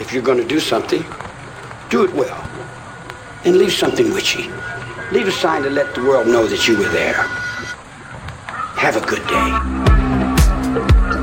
If you're going to do something, do it well. And leave something with you. Leave a sign to let the world know that you were there. Have a good day.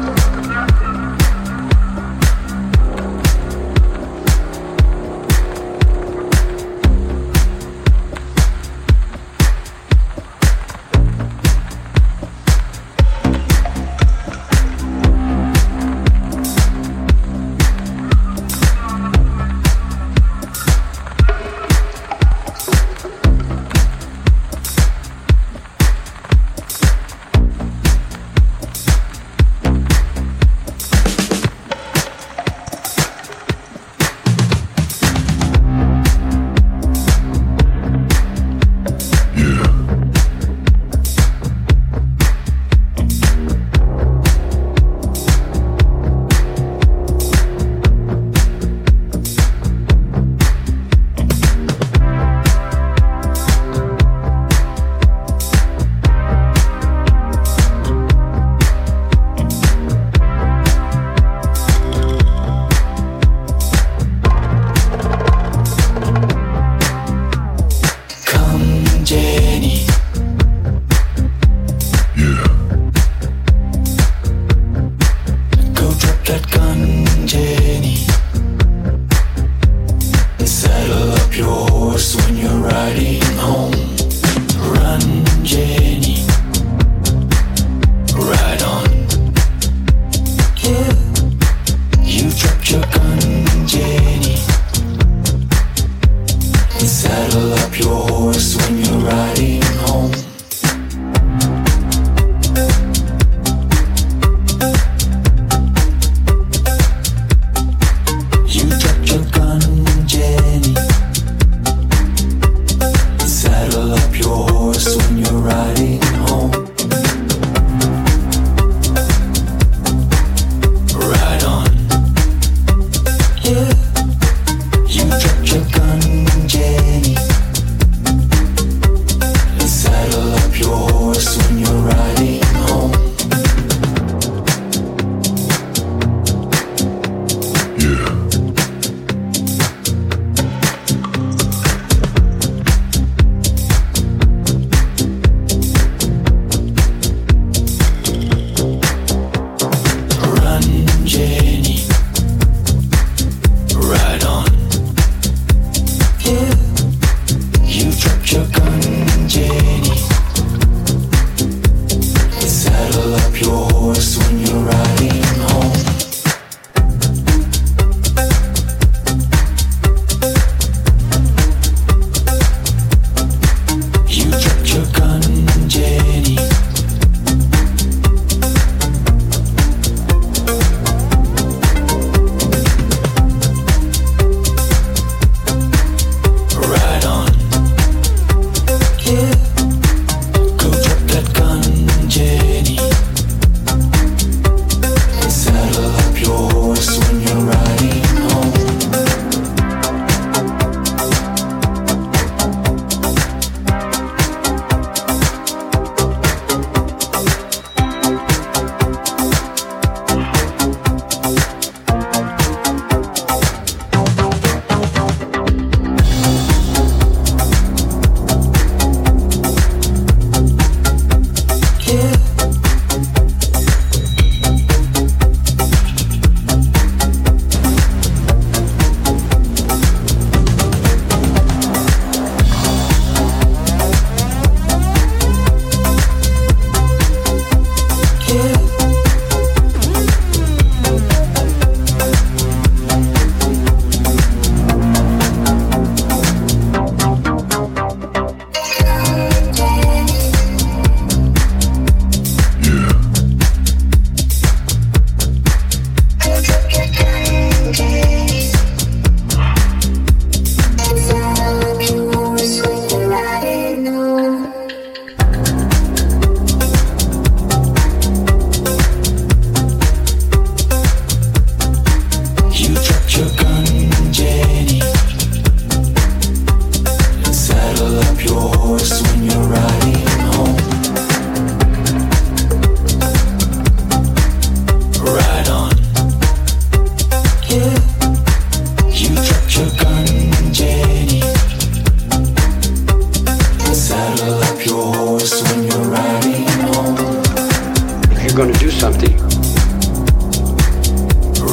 you're going to do something,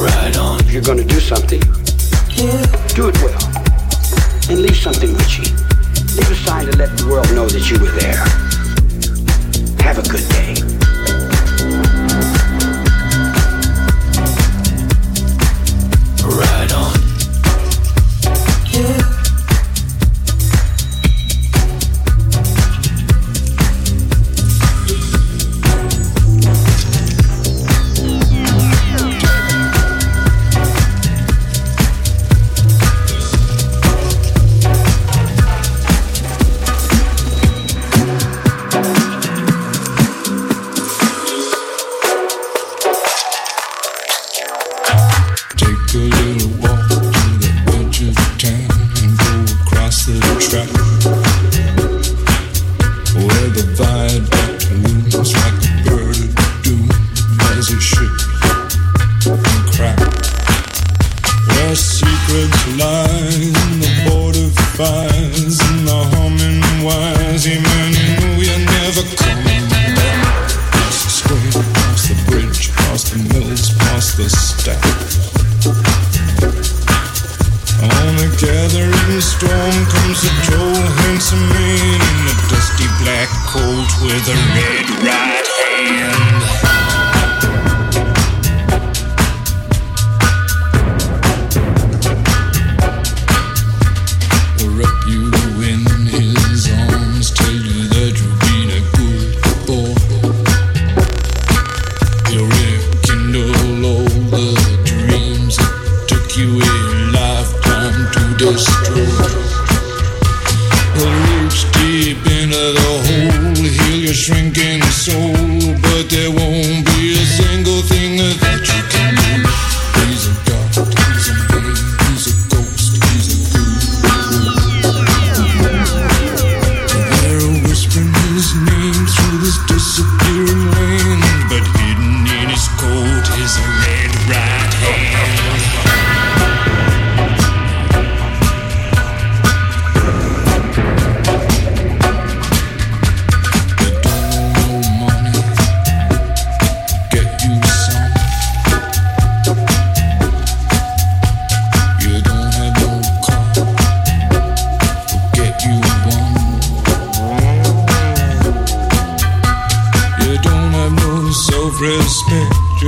right on. If you're going to do something, yeah. do it well, and leave something with you. Leave a sign to let the world know that you were there. Have a good day.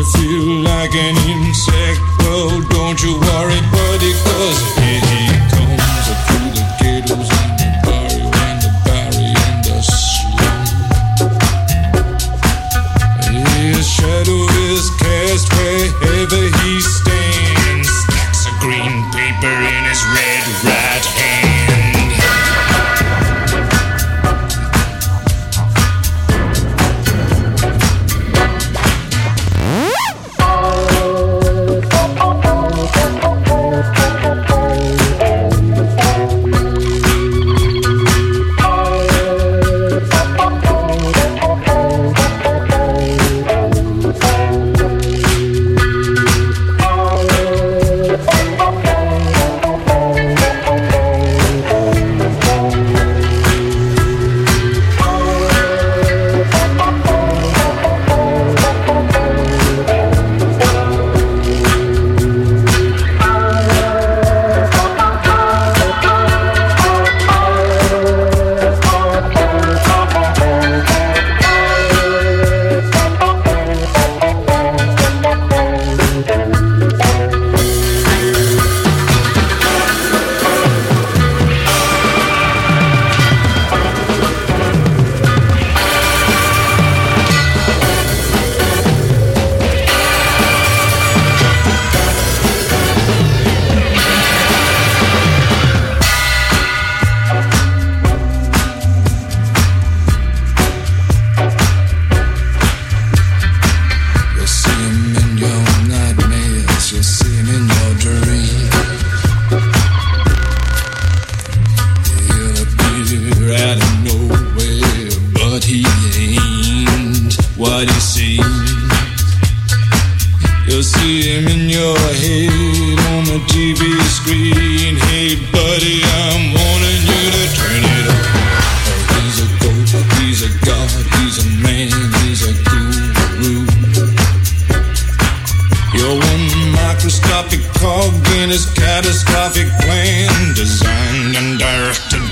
Microscopic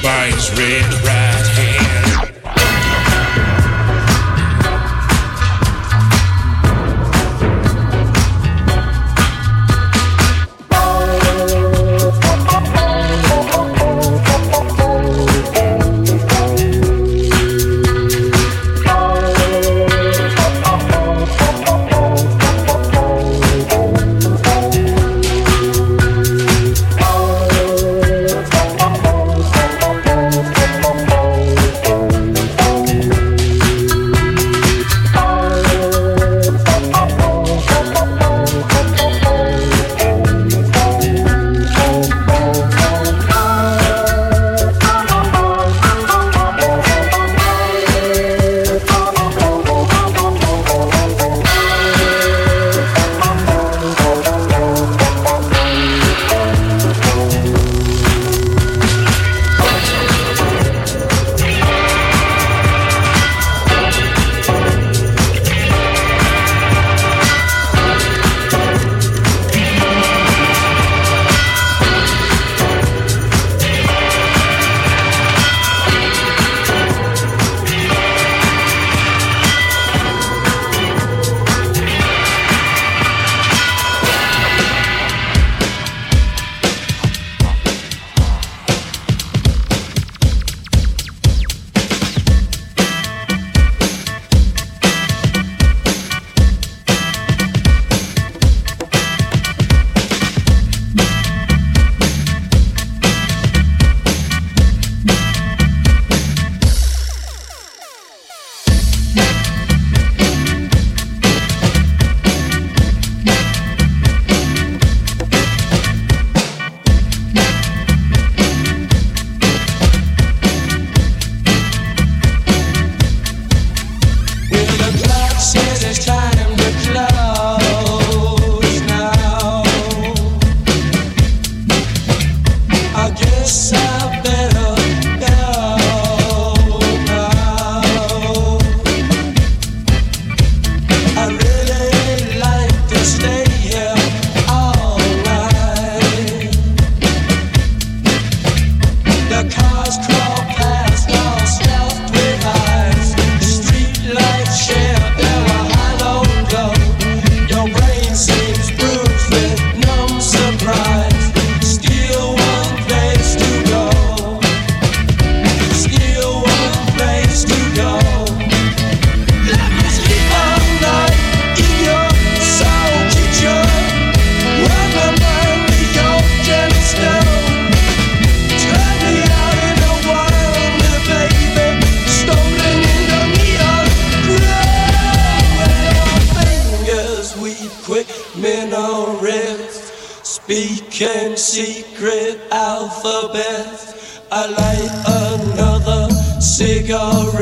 by his red right hand. your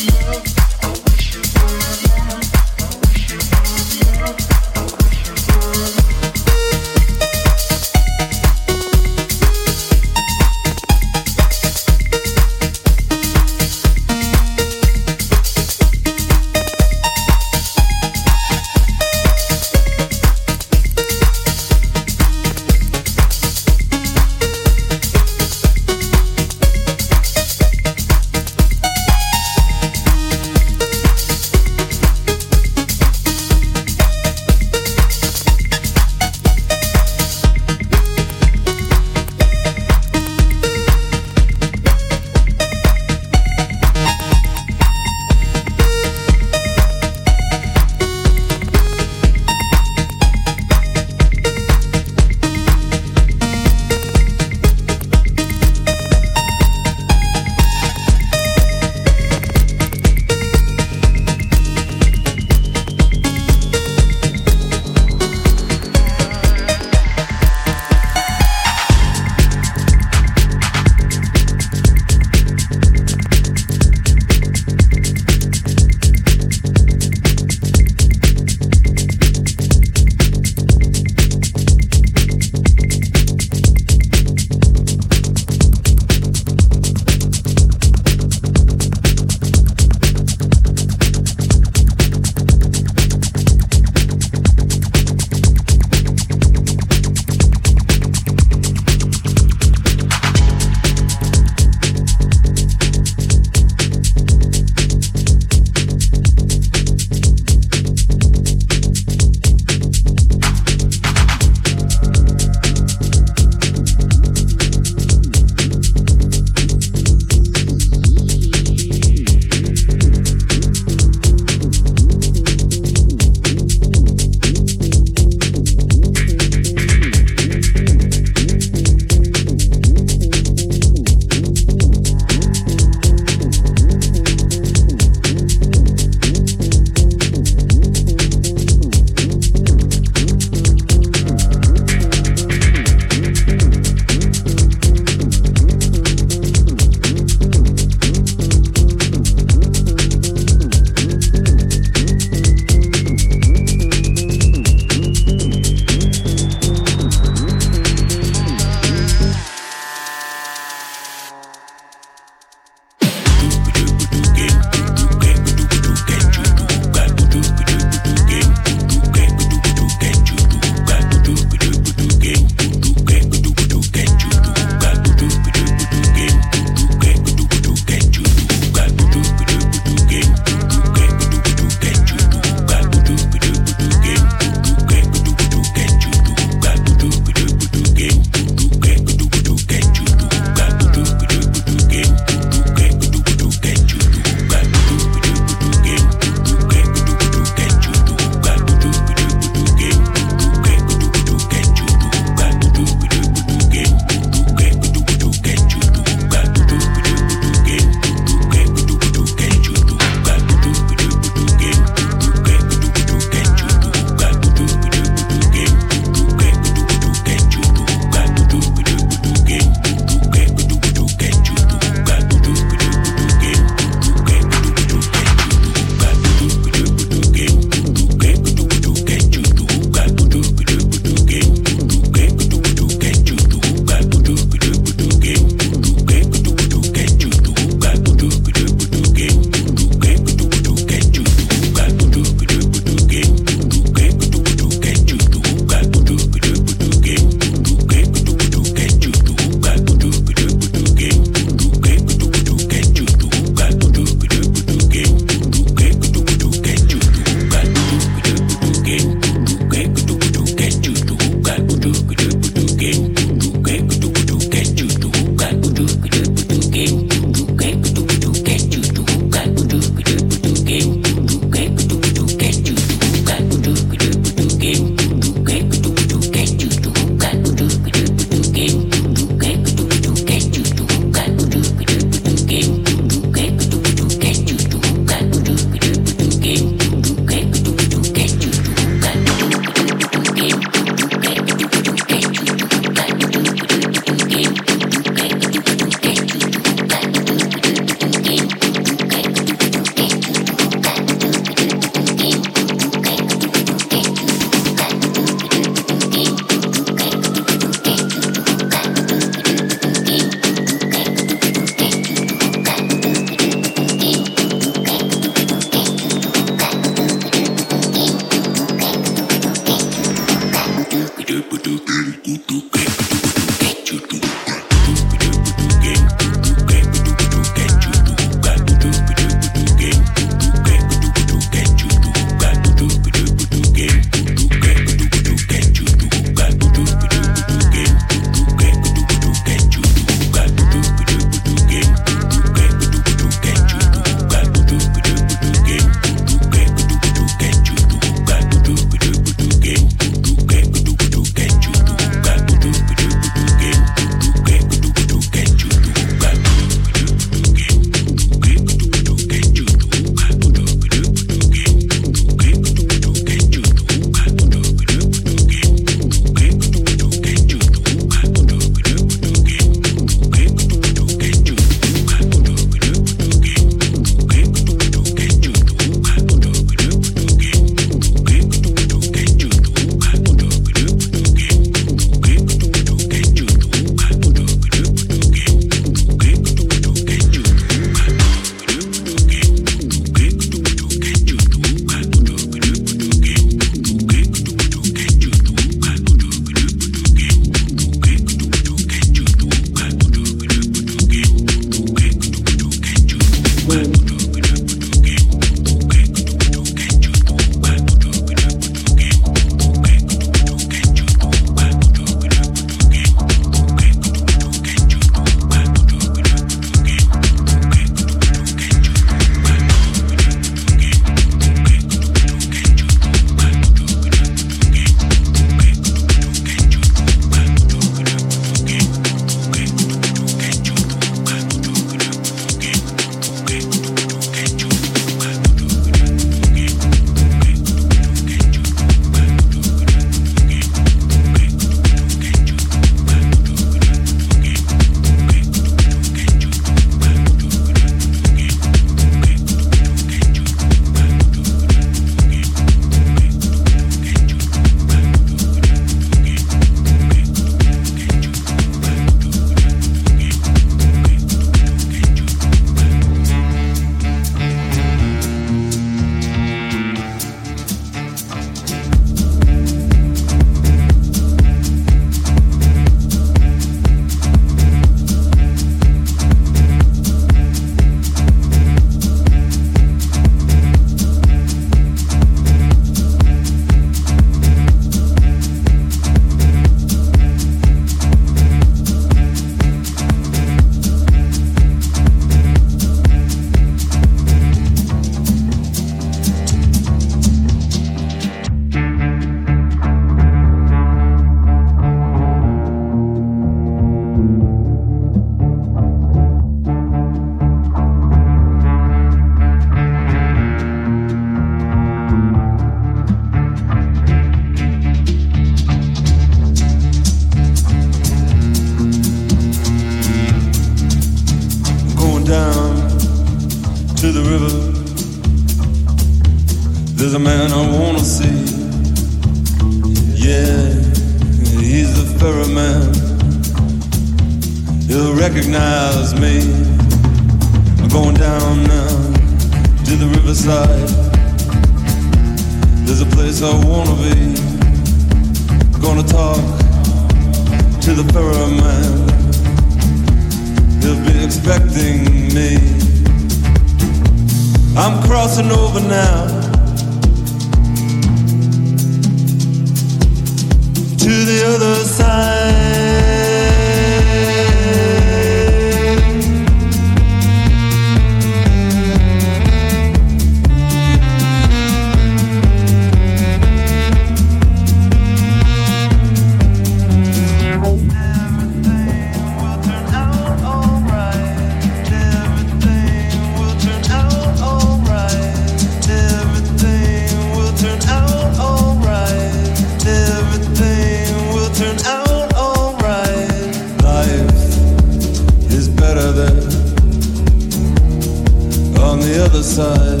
other side.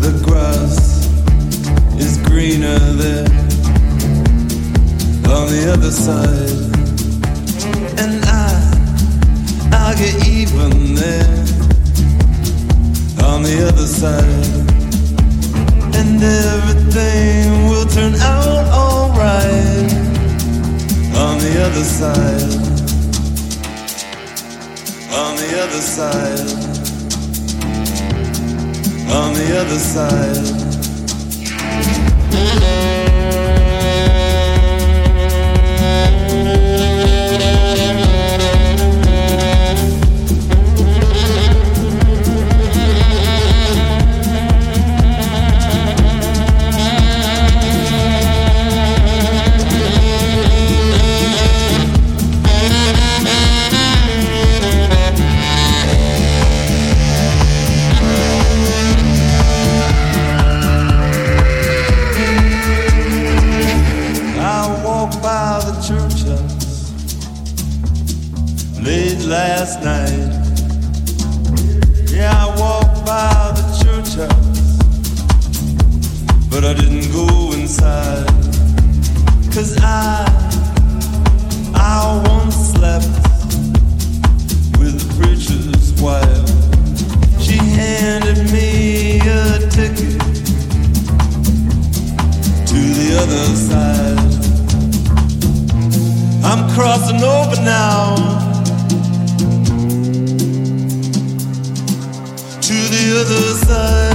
The grass is greener there. On the other side. And I, I'll get even there. On the other side. And everything will turn out alright. On the other side. On the other side on the other side. last night. Yeah, I walked by the church house, but I didn't go inside. Cause I, I once slept with the preacher's wife. She handed me a ticket to the other side. I'm crossing over now. The.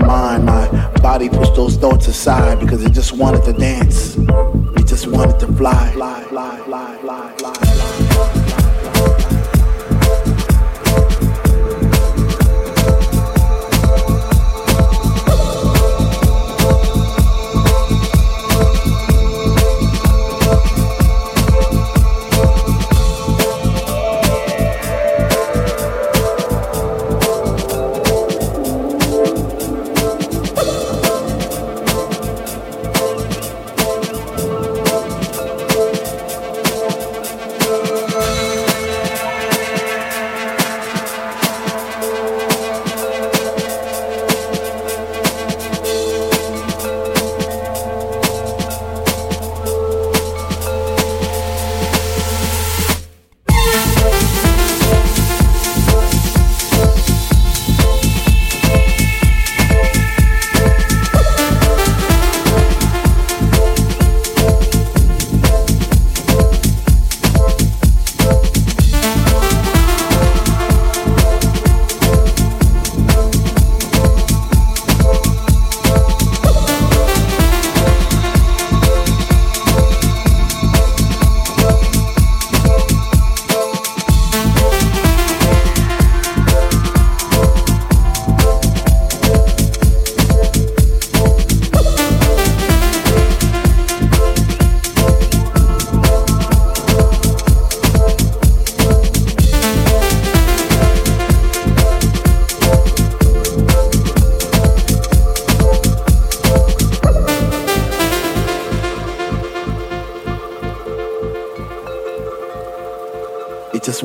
My mind,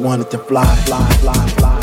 wanted to fly, fly, fly, fly.